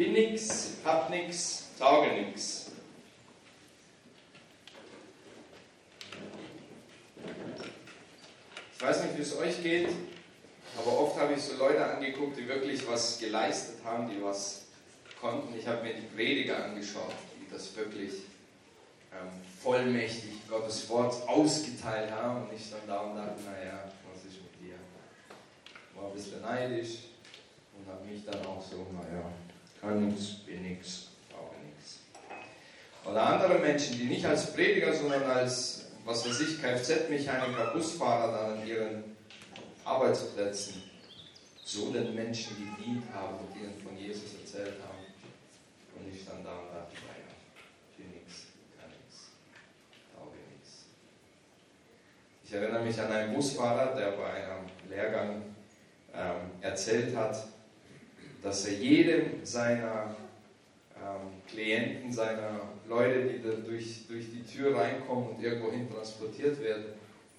Bin nix, hab nix, tauge nix. Ich weiß nicht, wie es euch geht, aber oft habe ich so Leute angeguckt, die wirklich was geleistet haben, die was konnten. Ich habe mir die Prediger angeschaut, die das wirklich ähm, vollmächtig Gottes Wort ausgeteilt haben und ich dann da und dachte, naja, was ist mit dir? War ein bisschen neidisch und habe mich dann auch so, naja, kann nichts, bin nichts, brauche nichts. Oder andere Menschen, die nicht als Prediger, sondern als, was weiß ich, Kfz-Mechaniker, Busfahrer dann an ihren Arbeitsplätzen so den Menschen gedient haben und ihnen von Jesus erzählt haben. Und ich dann da und dachte, naja, bin nichts, kann nichts, glaube nichts. Ich erinnere mich an einen Busfahrer, der bei einem Lehrgang ähm, erzählt hat, dass er jedem seiner ähm, Klienten, seiner Leute, die da durch, durch die Tür reinkommen und irgendwohin transportiert werden,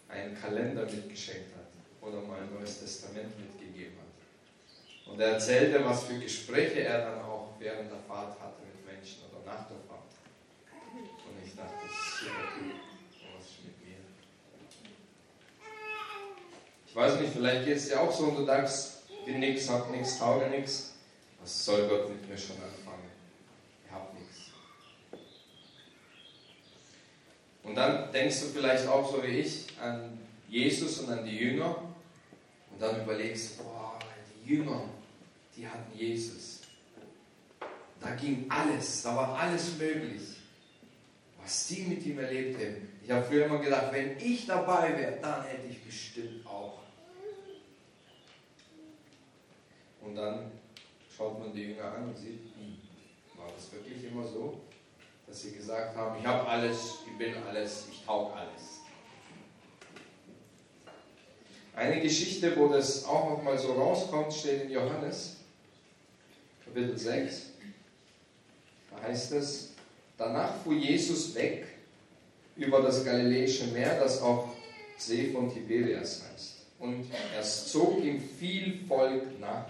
einen Kalender mitgeschenkt hat oder mal ein neues Testament mitgegeben hat. Und er erzählte, was für Gespräche er dann auch während der Fahrt hatte mit Menschen oder nach der Fahrt. Und ich dachte, das ist super cool. Was ist mit mir? Ich weiß nicht, vielleicht geht es dir auch so und du denkst, bin nix, hab nix, tauge nix. Was soll Gott mit mir schon anfangen? Ich hab nichts. Und dann denkst du vielleicht auch so wie ich an Jesus und an die Jünger und dann überlegst, boah, die Jünger, die hatten Jesus. Da ging alles, da war alles möglich. Was die mit ihm erlebt haben. Ich habe früher immer gedacht, wenn ich dabei wäre, dann hätte ich bestimmt auch. Und dann schaut man die Jünger an und sieht, hm, war das wirklich immer so, dass sie gesagt haben, ich habe alles, ich bin alles, ich taug alles. Eine Geschichte, wo das auch nochmal so rauskommt, steht in Johannes, Kapitel 6. Da heißt es, danach fuhr Jesus weg über das Galiläische Meer, das auch See von Tiberias heißt. Und es zog ihm viel Volk nach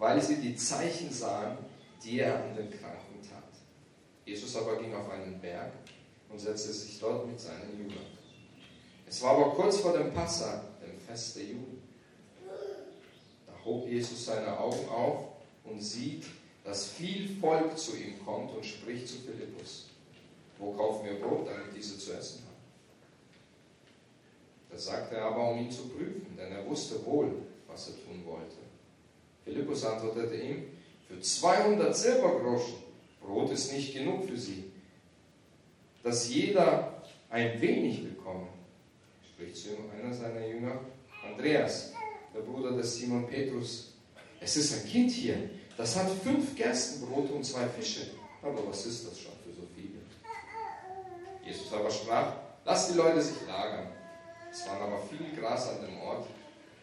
weil sie die Zeichen sahen, die er an den Kranken tat. Jesus aber ging auf einen Berg und setzte sich dort mit seinen Jüngern. Es war aber kurz vor dem Passa, dem Fest der Juden. Da hob Jesus seine Augen auf und sieht, dass viel Volk zu ihm kommt und spricht zu Philippus. Wo kaufen wir Brot, damit diese zu essen haben? Das sagte er aber, um ihn zu prüfen, denn er wusste wohl, was er tun wollte. Philippus antwortete ihm, für 200 Silbergroschen, Brot ist nicht genug für sie, dass jeder ein wenig bekomme. Spricht zu ihm einer seiner Jünger, Andreas, der Bruder des Simon Petrus. Es ist ein Kind hier, das hat fünf Gerstenbrote und zwei Fische. Aber was ist das schon für so viele? Jesus aber sprach, lass die Leute sich lagern. Es waren aber viel Gras an dem Ort,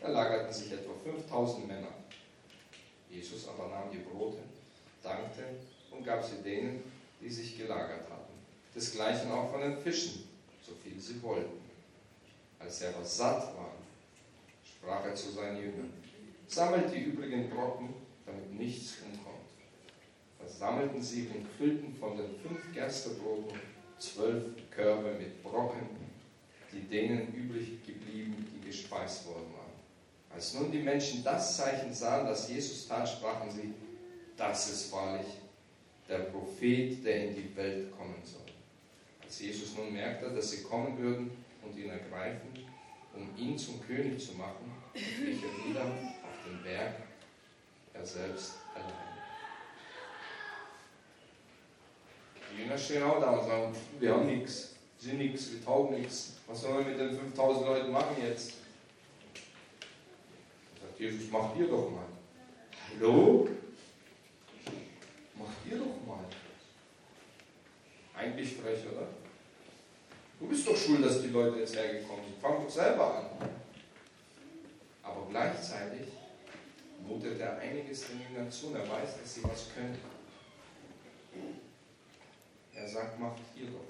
da lagerten sich etwa 5000 Männer. Jesus aber nahm die Brote, dankte und gab sie denen, die sich gelagert hatten. Desgleichen auch von den Fischen, so viel sie wollten. Als er aber satt war, sprach er zu seinen Jüngern, sammelt die übrigen Brocken, damit nichts umkommt. Versammelten sie und füllten von den fünf Gerstebroten zwölf Körbe mit Brocken, die denen übrig geblieben, die gespeist worden waren. Als nun die Menschen das Zeichen sahen, das Jesus tat, sprachen sie, das ist wahrlich der Prophet, der in die Welt kommen soll. Als Jesus nun merkte, dass sie kommen würden und ihn ergreifen, um ihn zum König zu machen, wich er wieder auf den Berg, er selbst allein. Die Jünger stehen auch da und sagen, wir haben nichts, sind nichts, wir taugen nichts. Was sollen wir mit den 5000 Leuten machen jetzt? Jesus, mach dir doch mal. Hallo? Mach dir doch mal. Eigentlich frech, oder? Du bist doch schuld, dass die Leute jetzt hergekommen sind. Fang doch selber an. Aber gleichzeitig mutet er einiges den Jüngern zu. Er weiß, dass sie was können. Er sagt, mach dir doch.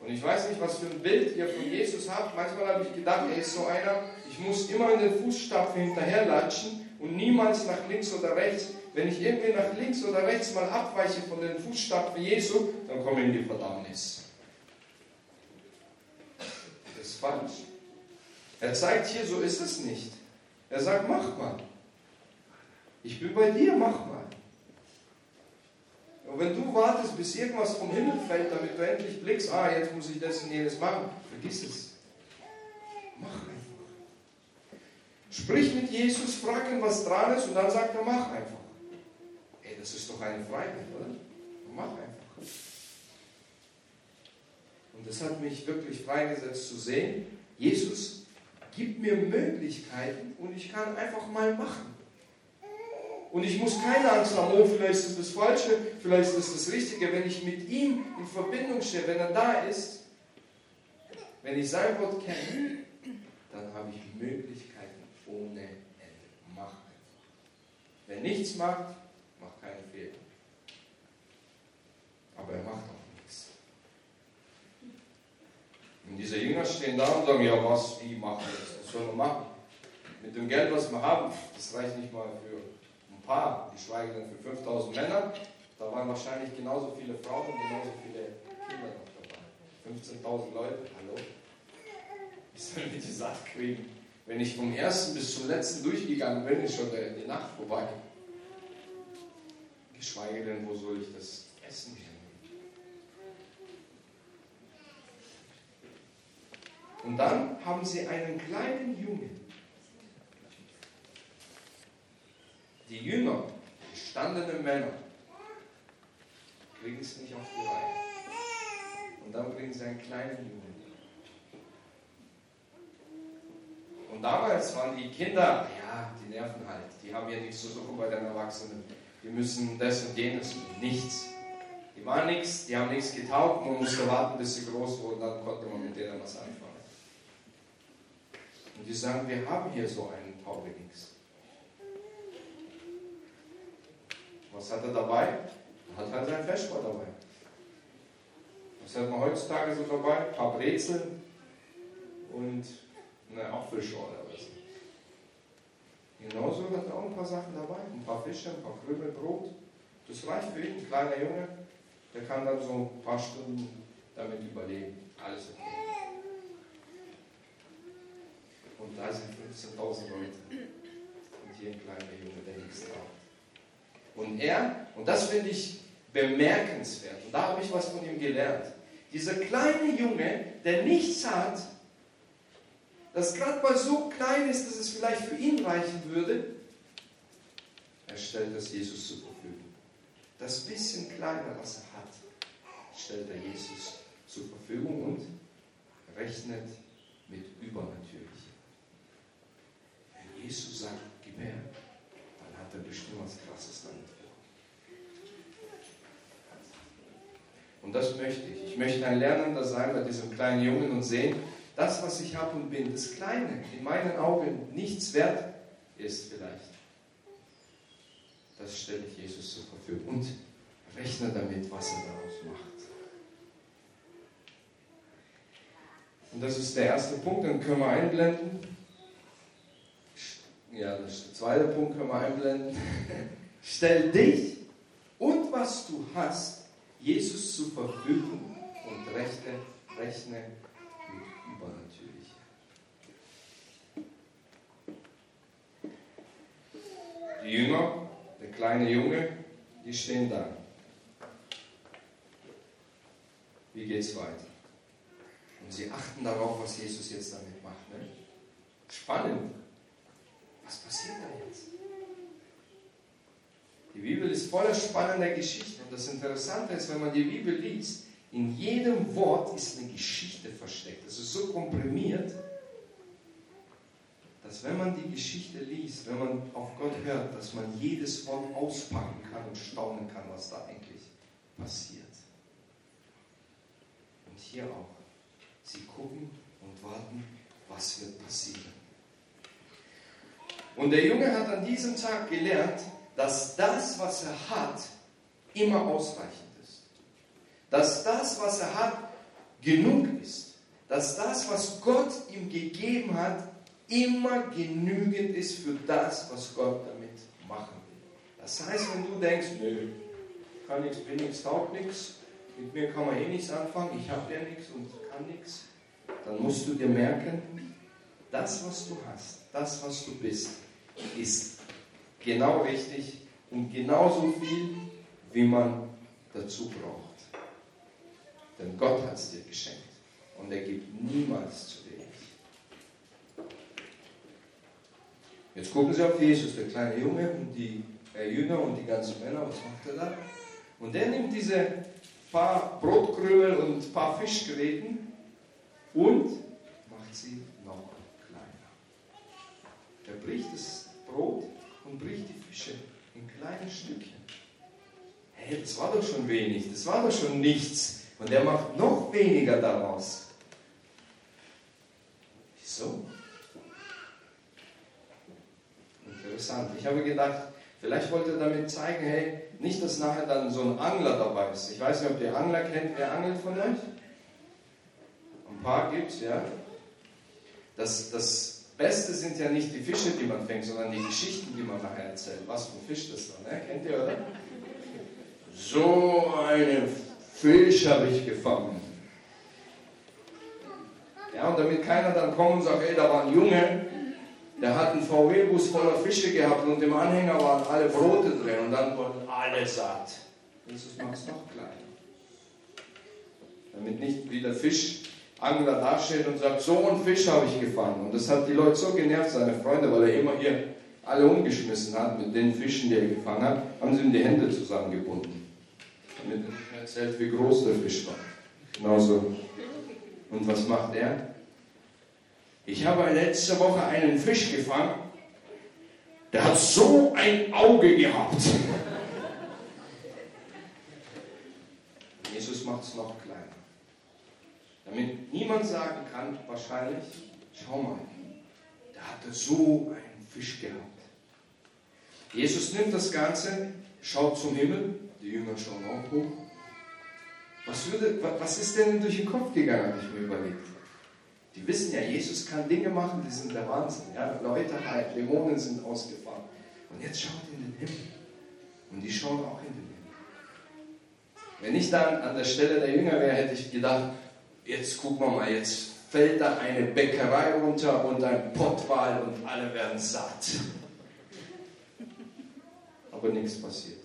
Und ich weiß nicht, was für ein Bild ihr von Jesus habt. Manchmal habe ich gedacht, er ist so einer, ich muss immer in den Fußstapfen hinterherlatschen und niemals nach links oder rechts. Wenn ich irgendwie nach links oder rechts mal abweiche von den Fußstapfen Jesu, dann komme ich in die Verdammnis. Das ist falsch. Er zeigt hier, so ist es nicht. Er sagt, mach mal. Ich bin bei dir, mach mal. Und wenn du wartest, bis irgendwas vom Himmel fällt, damit du endlich blickst, ah, jetzt muss ich das und jenes machen, vergiss es. Mach einfach. Sprich mit Jesus, frag ihn, was dran ist, und dann sagt er, mach einfach. Ey, das ist doch eine Freiheit, oder? Mach einfach. Und das hat mich wirklich freigesetzt zu sehen, Jesus gibt mir Möglichkeiten und ich kann einfach mal machen. Und ich muss keine Angst haben, oh, vielleicht ist das Falsche, vielleicht ist das Richtige. Wenn ich mit ihm in Verbindung stehe, wenn er da ist, wenn ich sein Wort kenne, dann habe ich Möglichkeiten ohne Ende. Mach einfach. Wer nichts macht, macht keine Fehler. Aber er macht auch nichts. Und diese Jünger stehen da und sagen, ja was, wie machen wir das? Was sollen wir machen? Mit dem Geld, was wir haben, das reicht nicht mal für Paar, geschweige denn für 5000 Männer. Da waren wahrscheinlich genauso viele Frauen und genauso viele Kinder noch dabei. 15.000 Leute, hallo? Wie sollen wir die satt kriegen? Wenn ich vom ersten bis zum letzten durchgegangen bin, ist schon die Nacht vorbei. Geschweige denn, wo soll ich das Essen hernehmen? Und dann haben sie einen kleinen Jungen Die Jünger, gestandene Männer, kriegen es nicht auf die Reihe. Und dann bringen sie einen kleinen Jungen. Und damals waren die Kinder, ja, die nerven halt. Die haben ja nichts zu suchen bei den Erwachsenen. Die müssen das und jenes und nichts. Die waren nichts, die haben nichts getaugt. Man musste warten, bis sie groß wurden, dann konnte man mit denen was anfangen. Und die sagen, wir haben hier so einen Taubelings. Was hat er dabei? Er hat halt sein Feschbar dabei. Was hat man heutzutage so dabei? Ein paar Brezeln und eine Apfelschorle oder so. Genauso hat er auch ein paar Sachen dabei. Ein paar Fische, ein paar Krümel Brot. Das reicht für ihn, ein kleiner Junge. Der kann dann so ein paar Stunden damit überleben. Alles okay. Und da sind 15.000 Leute. Und hier ein kleiner Junge, der nichts traut. Und er, und das finde ich bemerkenswert, und da habe ich was von ihm gelernt, dieser kleine Junge, der nichts hat, das gerade mal so klein ist, dass es vielleicht für ihn reichen würde, er stellt das Jesus zur Verfügung. Das bisschen kleine, was er hat, stellt er Jesus zur Verfügung und rechnet mit Übernatürlichem. Wenn Jesus sagt, gib her, dann hat er bestimmt was Krasses damit Und das möchte ich. Ich möchte ein Lernender sein bei diesem kleinen Jungen und sehen, das, was ich habe und bin, das Kleine, in meinen Augen nichts wert ist vielleicht. Das stelle ich Jesus zur Verfügung und rechne damit, was er daraus macht. Und das ist der erste Punkt, den können wir einblenden. Ja, das ist der zweite Punkt, können wir einblenden. Stell dich und was du hast Jesus zur Verfügung und rechne, rechne mit Übernatürlichem. Die Jünger, der kleine Junge, die stehen da. Wie geht es weiter? Und sie achten darauf, was Jesus jetzt damit macht. Ne? Spannend. Was passiert da jetzt? Die Bibel ist voller spannender Geschichten. Und das Interessante ist, wenn man die Bibel liest, in jedem Wort ist eine Geschichte versteckt. Das ist so komprimiert, dass wenn man die Geschichte liest, wenn man auf Gott hört, dass man jedes Wort auspacken kann und staunen kann, was da eigentlich passiert. Und hier auch. Sie gucken und warten, was wird passieren. Und der Junge hat an diesem Tag gelernt, dass das, was er hat, immer ausreichend ist. Dass das, was er hat, genug ist. Dass das, was Gott ihm gegeben hat, immer genügend ist für das, was Gott damit machen will. Das heißt, wenn du denkst, nö, kann nichts, bin nichts, taugt nichts, mit mir kann man eh nichts anfangen, ich habe ja nichts und kann nichts, dann musst du dir merken, das, was du hast, das, was du bist, ist genau richtig und genauso viel, wie man dazu braucht. Denn Gott hat es dir geschenkt und er gibt niemals zu wenig. Jetzt gucken Sie auf Jesus, der kleine Junge und die äh, Jünger und die ganzen Männer, was macht er da? Und der nimmt diese paar Brotkrümel und paar Fischgräten und macht sie noch kleiner. Er bricht das Brot und bricht die Fische in kleine Stückchen. Hey, das war doch schon wenig, das war doch schon nichts. Und er macht noch weniger daraus. Wieso? Interessant. Ich habe gedacht, vielleicht wollte er damit zeigen, hey, nicht, dass nachher dann so ein Angler dabei ist. Ich weiß nicht, ob ihr Angler kennt. Wer angelt von euch? Ein paar gibt es, ja. Das, das Beste sind ja nicht die Fische, die man fängt, sondern die Geschichten, die man nachher erzählt. Was für ein Fisch das dann, ne? kennt ihr, oder? So einen Fisch habe ich gefangen. Ja, und damit keiner dann kommt und sagt, ey, da war ein Junge, der hat einen VW-Bus voller Fische gehabt und im Anhänger waren alle Brote drin und dann wurden alle satt. Jesus macht es noch kleiner. Damit nicht wie der Fischangler dasteht und sagt, so einen Fisch habe ich gefangen. Und das hat die Leute so genervt, seine Freunde, weil er immer hier alle umgeschmissen hat mit den Fischen, die er gefangen hat, haben sie ihm die Hände zusammengebunden. Damit er nicht erzählt, wie groß der Fisch war. Genauso. Und was macht er? Ich habe letzte Woche einen Fisch gefangen, der hat so ein Auge gehabt. Jesus macht es noch kleiner. Damit niemand sagen kann, wahrscheinlich, schau mal, der hatte so einen Fisch gehabt. Jesus nimmt das Ganze, schaut zum Himmel, die Jünger schauen auch hoch. Was, würde, was ist denn durch den Kopf gegangen, habe ich mir überlegt. Die wissen ja, Jesus kann Dinge machen, die sind der Wahnsinn. Ja? Leute halt, Dämonen sind ausgefahren. Und jetzt schaut in den Himmel. Und die schauen auch in den Himmel. Wenn ich dann an der Stelle der Jünger wäre, hätte ich gedacht, jetzt gucken wir mal, jetzt fällt da eine Bäckerei runter und ein Pottwal und alle werden satt. Aber nichts passiert.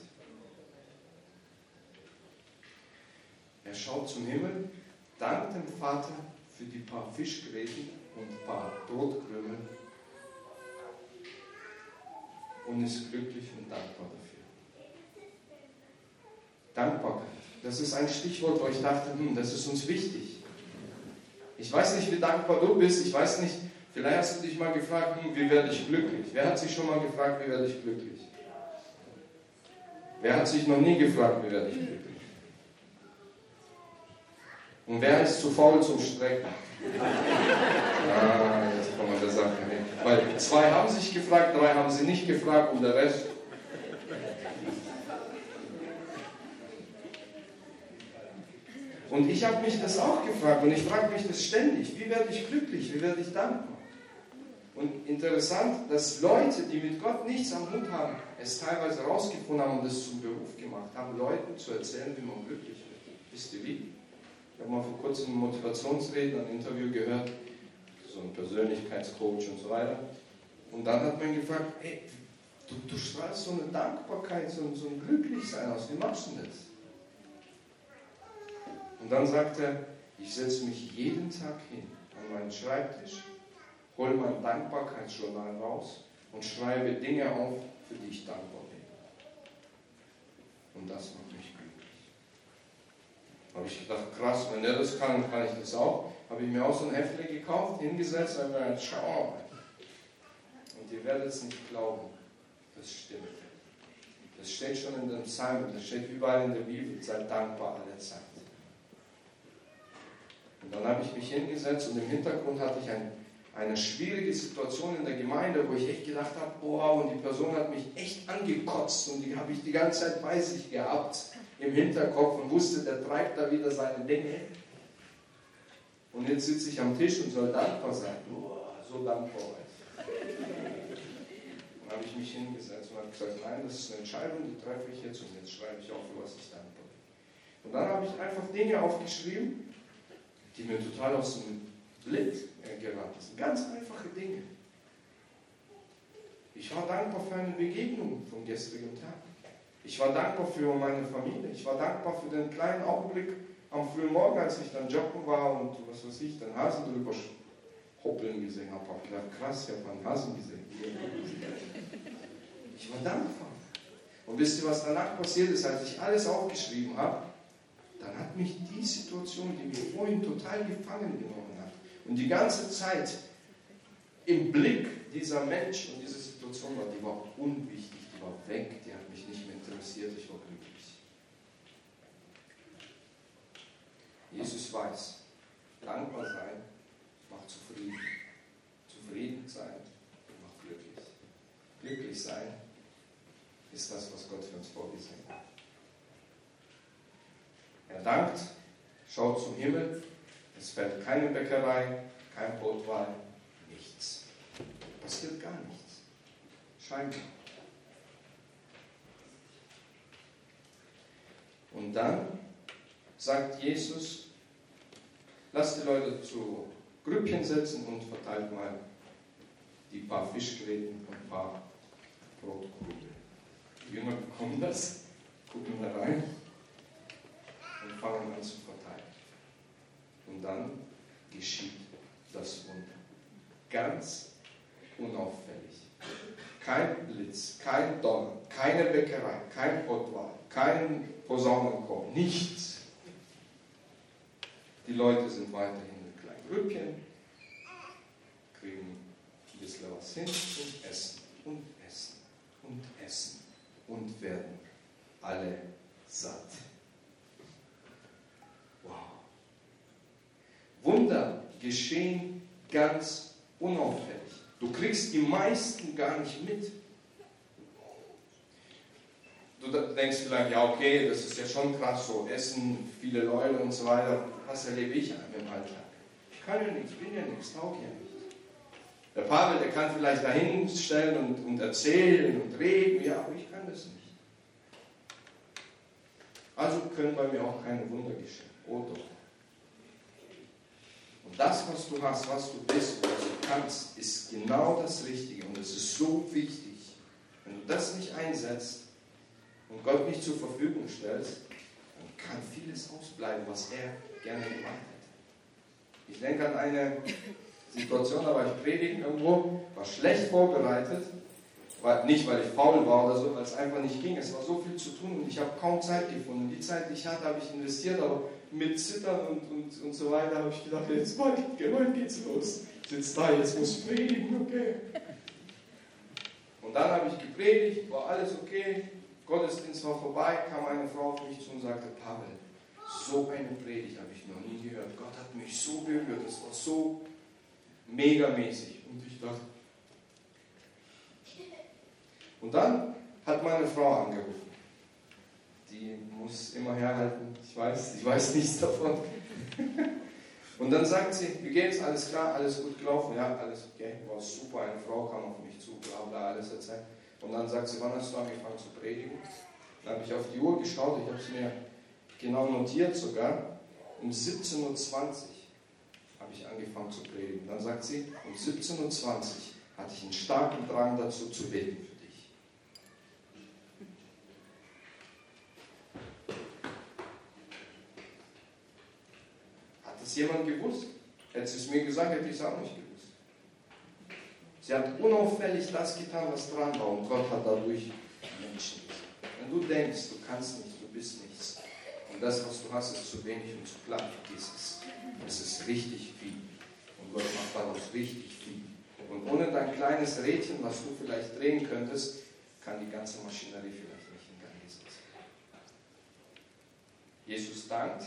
Er schaut zum Himmel, dankt dem Vater für die paar Fischgräten und paar Brotkrümel und ist glücklich und dankbar dafür. Dankbarkeit. Das ist ein Stichwort, wo ich dachte, hm, das ist uns wichtig. Ich weiß nicht, wie dankbar du bist. Ich weiß nicht, vielleicht hast du dich mal gefragt, hm, wie werde ich glücklich? Wer hat sich schon mal gefragt, wie werde ich glücklich? Wer hat sich noch nie gefragt, wie werde ich glücklich? Und wer ist zu faul zum Strecken? Ah, jetzt kommen wir der Sache hin. Weil zwei haben sich gefragt, drei haben sie nicht gefragt und der Rest. Und ich habe mich das auch gefragt und ich frage mich das ständig. Wie werde ich glücklich? Wie werde ich dankbar? Und interessant, dass Leute, die mit Gott nichts am Hut haben, es teilweise herausgefunden haben und es zum Beruf gemacht haben, Leuten zu erzählen, wie man glücklich wird. Wisst ihr wie? Ich habe mal vor kurzem ein Motivationsreden, ein Interview gehört, so ein Persönlichkeitscoach und so weiter. Und dann hat man gefragt, hey, du, du strahlst so eine Dankbarkeit, so, so ein Glücklichsein aus, wie machst du das? Und dann sagt er, ich setze mich jeden Tag hin an meinen Schreibtisch, hole mein Dankbarkeitsjournal raus und schreibe Dinge auf, für die ich dankbar bin. Und das macht mich. Habe ich gedacht, krass, wenn der das kann, kann ich das auch. Habe ich mir auch so ein Heftchen gekauft, hingesetzt und mir schau mal. Und ihr werdet es nicht glauben, das stimmt. Das steht schon in den Psalmen, das steht überall in der Bibel, seid dankbar alle Zeit. Und dann habe ich mich hingesetzt und im Hintergrund hatte ich ein, eine schwierige Situation in der Gemeinde, wo ich echt gedacht habe, boah, und die Person hat mich echt angekotzt und die habe ich die ganze Zeit bei sich gehabt im Hinterkopf und wusste, der treibt da wieder seine Dinge. Und jetzt sitze ich am Tisch und soll dankbar sein. Boah, so dankbar heute. Dann habe ich mich hingesetzt und habe gesagt, nein, das ist eine Entscheidung, die treffe ich jetzt und jetzt schreibe ich auf, für was ich dankbar bin. Und dann habe ich einfach Dinge aufgeschrieben, die mir total aus dem Blick geraten sind. Ganz einfache Dinge. Ich war dankbar für eine Begegnung vom gestrigen Tag. Ich war dankbar für meine Familie. Ich war dankbar für den kleinen Augenblick am frühen Morgen, als ich dann joggen war und was weiß ich, den Hasen drüber hoppeln gesehen habe. Ich gedacht, krass, ich habe einen Hasen gesehen. Ich war dankbar. Und wisst ihr, was danach passiert ist, als ich alles aufgeschrieben habe? Dann hat mich die Situation, die mir vorhin total gefangen genommen hat, und die ganze Zeit im Blick dieser Mensch und diese Situation war, die war unwichtig, die war weg, interessiert, ich war glücklich. Jesus weiß, dankbar sein macht zufrieden. Zufrieden sein macht glücklich. Glücklich sein ist das, was Gott für uns vorgesehen hat. Er dankt, schaut zum Himmel, es fällt keine Bäckerei, kein Brotwein, nichts. Passiert gar nichts. Scheinbar. Und dann sagt Jesus, lasst die Leute zu Grüppchen setzen und verteilt mal die paar Fischgräten und ein paar Brotkugeln. Die Jünger bekommen das, gucken da rein und fangen an zu verteilen. Und dann geschieht das Wunder. Ganz unauffällig. Kein Blitz, kein Donner, keine Bäckerei, kein Brotwahl, kein Posaunenchor, nichts. Die Leute sind weiterhin in kleinen Grüppchen, kriegen ein bisschen was hin und essen und essen und essen und werden alle satt. Wow. Wunder geschehen ganz unauffällig. Du kriegst die meisten gar nicht mit. Du denkst vielleicht, ja, okay, das ist ja schon krass, so Essen, viele Leute und so weiter. Was erlebe ich im Alltag? Ich kann ja nichts, bin ja nichts, taug ja nicht. Der Pavel, der kann vielleicht dahin stellen und, und erzählen und reden, ja, aber ich kann das nicht. Also können bei mir auch keine Wunder geschehen. Oh doch. Und das, was du hast, was du bist, was du kannst, ist genau das Richtige. Und es ist so wichtig. Wenn du das nicht einsetzt und Gott nicht zur Verfügung stellst, dann kann vieles ausbleiben, was er gerne gemacht hätte. Ich denke an eine Situation, da war ich predigen irgendwo, war schlecht vorbereitet, war nicht weil ich faul war oder so, weil es einfach nicht ging. Es war so viel zu tun und ich habe kaum Zeit gefunden. Die Zeit, die ich hatte, habe ich investiert, aber mit Zittern und, und, und so weiter habe ich gedacht, jetzt heute geht's los. Sitzt da, jetzt muss ich predigen, okay. Und dann habe ich gepredigt, war alles okay, Gottesdienst war vorbei, kam eine Frau auf mich zu und sagte, Pavel, so eine Predigt habe ich noch nie gehört. Gott hat mich so berührt, das war so megamäßig. Und ich dachte, und dann hat meine Frau angerufen. Die muss immer herhalten. Ich weiß, ich weiß nichts davon. Und dann sagt sie, wie geht's? Alles klar, alles gut gelaufen? Ja, alles okay, war super. Eine Frau kam auf mich zu, bla bla, alles erzählt. Und dann sagt sie, wann hast du angefangen zu predigen? Dann habe ich auf die Uhr geschaut, ich habe es mir genau notiert sogar. Um 17.20 Uhr habe ich angefangen zu predigen. Dann sagt sie, um 17.20 Uhr hatte ich einen starken Drang dazu zu beten für dich. Hat das jemand gewusst? Hätte sie es mir gesagt, hätte ich es auch nicht gewusst. Sie hat unauffällig das getan, was dran war und Gott hat dadurch Menschen. Wenn du denkst, du kannst nicht, du bist nichts und das, was du hast, ist zu wenig und zu klein, vergiss es. Es ist richtig viel und Gott macht daraus richtig viel. Und ohne dein kleines Rädchen, was du vielleicht drehen könntest, kann die ganze Maschinerie vielleicht nicht in Gang gesetzt werden. Jesus dankt,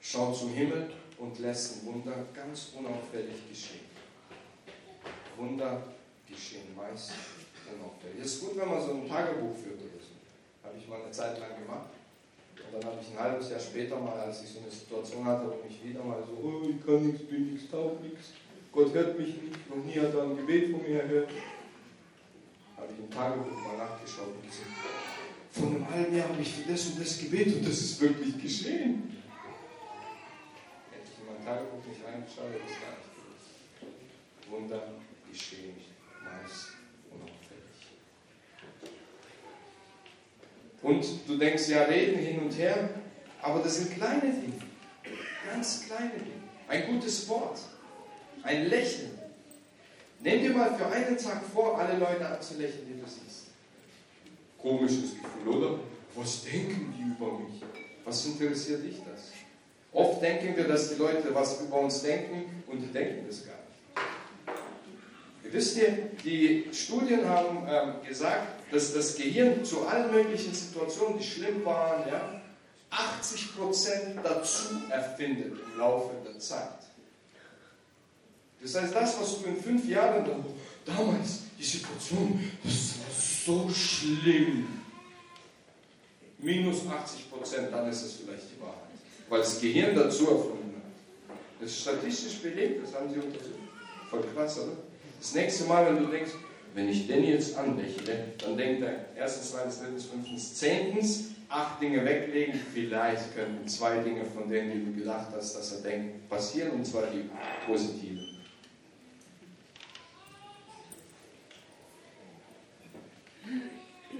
schaut zum Himmel und lässt ein Wunder ganz unauffällig geschehen. Wunder geschehen meist unauffällig. Es ist gut, wenn man so ein Tagebuch führt oder so. Habe ich mal eine Zeit lang gemacht. Und dann habe ich ein halbes Jahr später mal, als ich so eine Situation hatte, wo mich wieder mal so, oh, ich kann nichts, bin nichts, taug nichts, Gott hört mich nicht, noch nie hat er ein Gebet von mir gehört. Habe ich im Tagebuch mal nachgeschaut und gesehen, vor einem halben Jahr habe ich für das und das gebetet und das ist wirklich geschehen. Hätte ich in mein Tagebuch nicht reingeschaut, hätte ich gar nicht gewusst. Wunder geschehen, meist unauffällig. Und du denkst, ja, reden hin und her, aber das sind kleine Dinge, ganz kleine Dinge. Ein gutes Wort, ein Lächeln. Nimm dir mal für einen Tag vor, alle Leute anzulächeln, die du siehst. Komisches Gefühl, oder? Was denken die über mich? Was interessiert dich das? Oft denken wir, dass die Leute was über uns denken und die denken das gar nicht. Wisst ihr, die Studien haben ähm, gesagt, dass das Gehirn zu allen möglichen Situationen, die schlimm waren, ja, 80% dazu erfindet im Laufe der Zeit. Das heißt, das, was du in fünf Jahren, damals, die Situation, das war so schlimm. Minus 80 Prozent, dann ist es vielleicht die Wahrheit. Weil das Gehirn dazu erfunden hat. Das ist statistisch belegt, das haben sie untersucht. Voll krass, oder? Das nächste Mal, wenn du denkst, wenn ich den jetzt anlächle, dann denkt er erstens, zweitens, drittens, fünftens, zehntens, acht Dinge weglegen. Vielleicht könnten zwei Dinge von denen, du gedacht hast, dass er denkt, passieren, und zwar die positiven.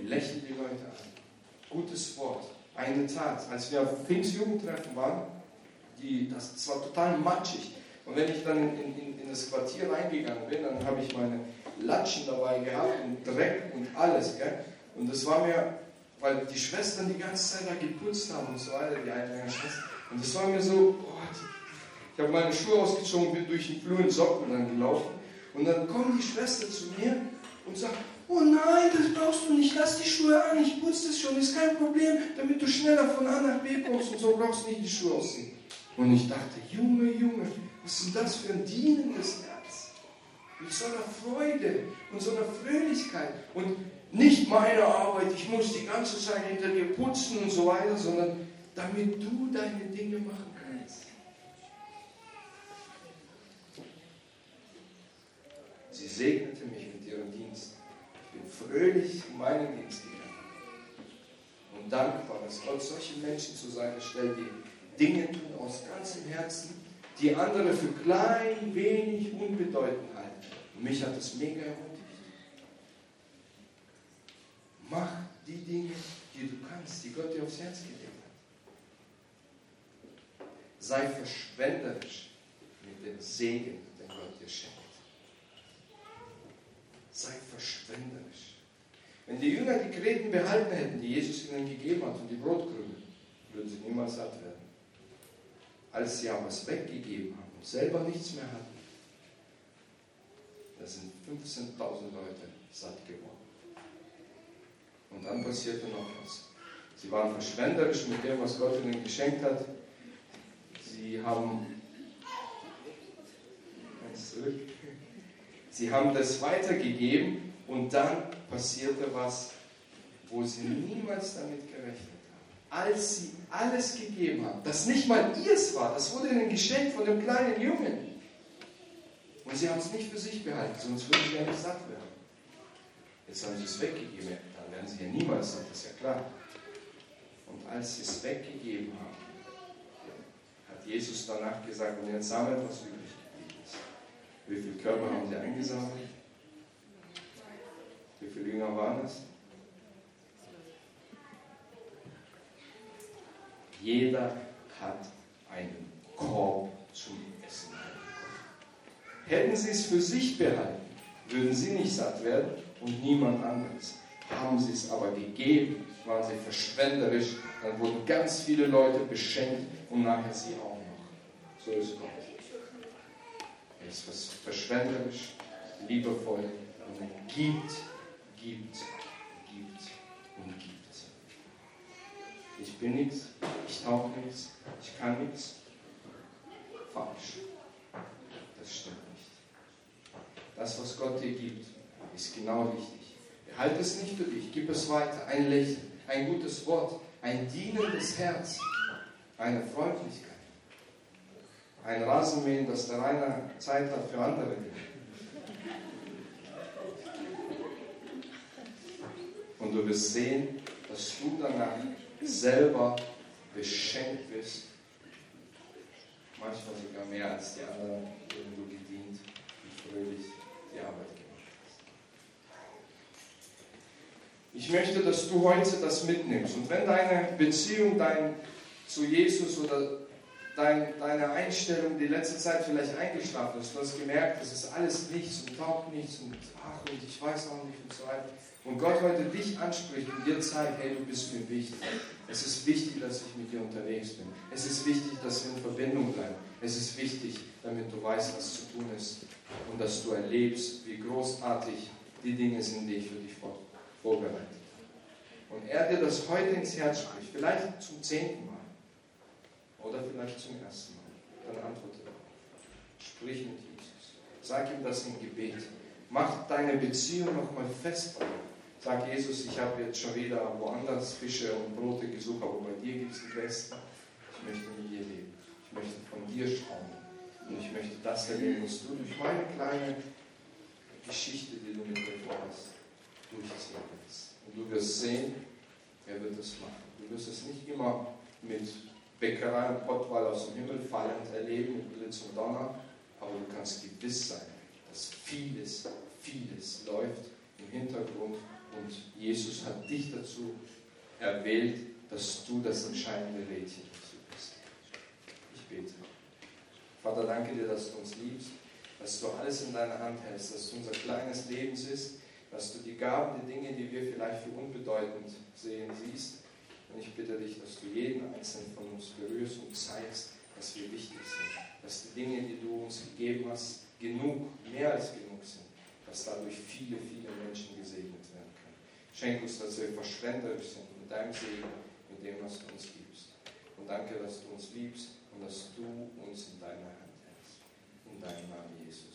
Lächeln die Leute an. Gutes Wort, eine Tat. Als wir auf Pfingstjugendtreffen waren, die, das, das war total matschig. Und wenn ich dann in, in, in das Quartier reingegangen bin, dann habe ich meine Latschen dabei gehabt und Dreck und alles. Gell? Und das war mir, weil die Schwestern die ganze Zeit da geputzt haben und so weiter, die Einwanderschwestern. Und das war mir so, oh, ich habe meine Schuhe ausgezogen, bin durch den Flur in Socken dann gelaufen. Und dann kommen die Schwestern zu mir und sagen, oh nein, das brauchst du nicht, lass die Schuhe an, ich putze das schon, ist kein Problem, damit du schneller von A nach B kommst und so brauchst du nicht die Schuhe ausziehen. Und ich dachte, Junge, Junge, was ist denn das für ein dienendes Herz? Mit so einer Freude und so einer Fröhlichkeit. Und nicht meine Arbeit, ich muss die ganze Zeit hinter dir putzen und so weiter, sondern damit du deine Dinge machen kannst. Sie segnete mich mit ihrem Dienst. Ich bin fröhlich in meinen Dienst gegangen. Und dankbar, dass Gott solche Menschen zu seiner Stelle die Dinge tun aus ganzem Herzen, die andere für klein, wenig, unbedeutend halten. Und mich hat das mega ermutigt. Mach die Dinge, die du kannst, die Gott dir aufs Herz gelegt hat. Sei verschwenderisch mit dem Segen, den Gott dir schenkt. Sei verschwenderisch. Wenn die Jünger die Kreten behalten hätten, die Jesus ihnen gegeben hat, und die Brotkrümel, würden sie niemals satt werden. Als sie aber was weggegeben haben und selber nichts mehr hatten, da sind 15.000 Leute satt geworden. Und dann passierte noch was. Sie waren verschwenderisch mit dem, was Gott ihnen geschenkt hat. Sie haben. Sie haben das weitergegeben und dann passierte was, wo sie niemals damit gerechnet haben. Als sie alles gegeben haben, das nicht mal ihrs war, das wurde ihnen geschenkt von dem kleinen Jungen. Und sie haben es nicht für sich behalten, sonst würden sie ja nicht satt werden. Jetzt haben sie es weggegeben, dann werden sie ja niemals satt, das ist ja klar. Und als sie es weggegeben haben, hat Jesus danach gesagt, und jetzt sammelt, was übrig geblieben ist. Wie viele Körper haben sie eingesammelt? Wie viele Jünger waren es? Jeder hat einen Korb zum Essen. Hätten sie es für sich behalten, würden sie nicht satt werden und niemand anderes. Haben sie es aber gegeben, waren sie verschwenderisch, dann wurden ganz viele Leute beschenkt und nachher sie auch noch. So ist Gott. Er ist verschwenderisch, liebevoll und er gibt, gibt, gibt und gibt. Ich bin nichts, ich tauche nichts, ich kann nichts. Falsch. Das stimmt nicht. Das, was Gott dir gibt, ist genau richtig. Behalte es nicht für dich, gib es weiter. Ein Lächeln, ein gutes Wort, ein dienendes Herz, eine Freundlichkeit. ein Rasenmähen, das der Rainer Zeit hat für andere. Und du wirst sehen, dass du danach selber beschenkt wirst. Manchmal sogar mehr als die anderen, denen du gedient und fröhlich die Arbeit gemacht hast. Ich möchte, dass du heute das mitnimmst. Und wenn deine Beziehung dein, zu Jesus oder dein, deine Einstellung die letzte Zeit vielleicht eingeschlafen ist, du hast gemerkt, das ist alles nichts und taugt nichts und ach und ich weiß auch nicht und so weiter und Gott heute dich anspricht und dir zeigt, hey, du bist mir wichtig. Es ist wichtig, dass ich mit dir unterwegs bin. Es ist wichtig, dass wir in Verbindung bleiben. Es ist wichtig, damit du weißt, was zu tun ist und dass du erlebst, wie großartig die Dinge sind, die ich für dich vorbereitet habe. Und er dir das heute ins Herz spricht, vielleicht zum zehnten Mal oder vielleicht zum ersten Mal, dann antworte doch. Sprich mit Jesus. Sag ihm das im Gebet. Mach deine Beziehung nochmal fest bei ihm. Sag Jesus, ich habe jetzt schon wieder woanders Fische und Brote gesucht, aber bei dir gibt es die besten. Ich möchte mit dir leben. Ich möchte von dir schauen. Und ich möchte das erleben, was du durch meine kleine Geschichte, die du mit mir vorhast, durchziehen willst. Und du wirst sehen, er wird es machen. Du wirst es nicht immer mit Bäckerei und Pottwall aus dem Himmel fallend erleben, mit Blitz und Donner, aber du kannst gewiss sein, dass vieles, vieles läuft im Hintergrund und Jesus hat dich dazu erwählt, dass du das entscheidende Rädchen dazu bist. Ich bete. Vater, danke dir, dass du uns liebst, dass du alles in deiner Hand hältst, dass du unser kleines Leben siehst, dass du die Gaben, die Dinge, die wir vielleicht für unbedeutend sehen, siehst. Und ich bitte dich, dass du jeden einzelnen von uns berührst und zeigst, dass wir wichtig sind, dass die Dinge, die du uns gegeben hast, genug, mehr als genug sind, dass dadurch viele, viele Menschen gesegnet. Schenk uns, dass wir verschwenderisch sind mit deinem Segen, mit dem, was du uns gibst. Und danke, dass du uns liebst und dass du uns in deiner Hand hältst. In deinem Namen, Jesus.